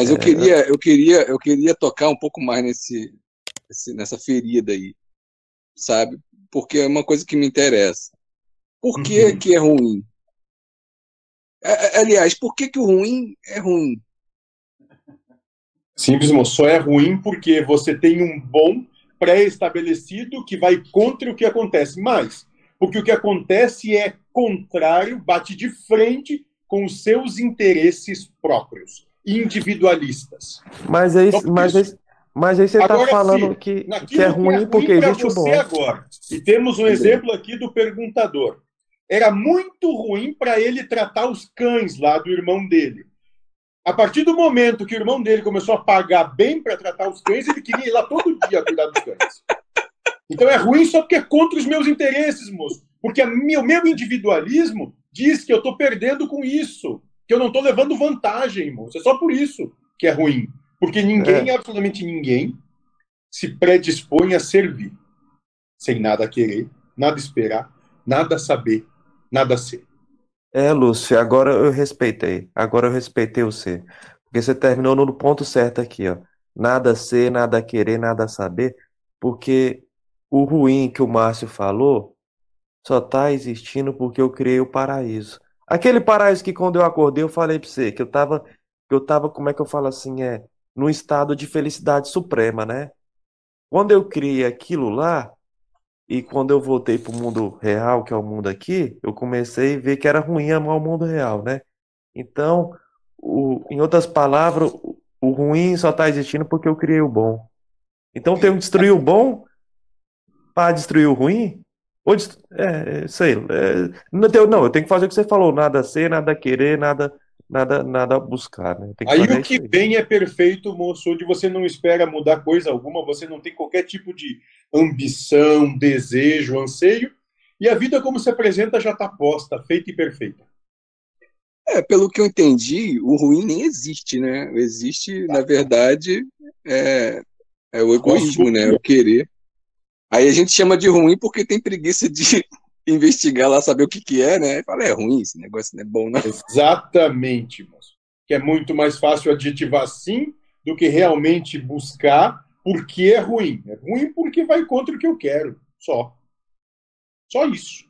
Mas eu queria, eu queria, eu queria tocar um pouco mais nesse, nessa ferida aí, sabe? Porque é uma coisa que me interessa. Por que, uhum. que é ruim? É, é, aliás, por que, que o ruim é ruim? Simples, moço. Só é ruim porque você tem um bom pré-estabelecido que vai contra o que acontece. Mas, porque o que acontece é contrário, bate de frente com os seus interesses próprios, individualistas. Mas aí, então, mas aí, mas aí você está falando que, que é ruim, que é ruim porque existe o bom. Agora. E temos um exemplo aqui do perguntador. Era muito ruim para ele tratar os cães lá do irmão dele. A partir do momento que o irmão dele começou a pagar bem para tratar os cães, ele queria ir lá todo dia cuidar dos cães. Então é ruim só porque é contra os meus interesses, moço. Porque o meu individualismo diz que eu estou perdendo com isso, que eu não estou levando vantagem, moço. É só por isso que é ruim. Porque ninguém, é. absolutamente ninguém, se predispõe a servir, sem nada querer, nada esperar, nada saber, nada ser. É, Lúcio, agora eu respeitei. Agora eu respeitei você. Porque você terminou no ponto certo aqui, ó. Nada ser, nada querer, nada saber. Porque o ruim que o Márcio falou só tá existindo porque eu criei o paraíso. Aquele paraíso que quando eu acordei eu falei pra você que eu tava, eu tava, como é que eu falo assim, é, num estado de felicidade suprema, né? Quando eu criei aquilo lá, e quando eu voltei para o mundo real, que é o mundo aqui, eu comecei a ver que era ruim amar o mundo real, né? Então, o, em outras palavras, o ruim só está existindo porque eu criei o bom. Então, tem que destruir o bom para destruir o ruim? Destru... é, é sei. É, não, não, eu tenho que fazer o que você falou: nada ser, nada querer, nada nada, nada a buscar. Né? aí o que vem é perfeito, moço, onde você não espera mudar coisa alguma, você não tem qualquer tipo de ambição, desejo, anseio, e a vida como se apresenta já está posta, feita e perfeita. É, pelo que eu entendi, o ruim nem existe, né? Existe, na verdade, é, é o egoísmo, né? O querer. Aí a gente chama de ruim porque tem preguiça de investigar lá, saber o que, que é, né? E fala, é ruim esse negócio, não é bom, não. Exatamente, moço. Que é muito mais fácil adjetivar sim do que realmente buscar porque é ruim. É ruim porque vai contra o que eu quero. Só. Só isso.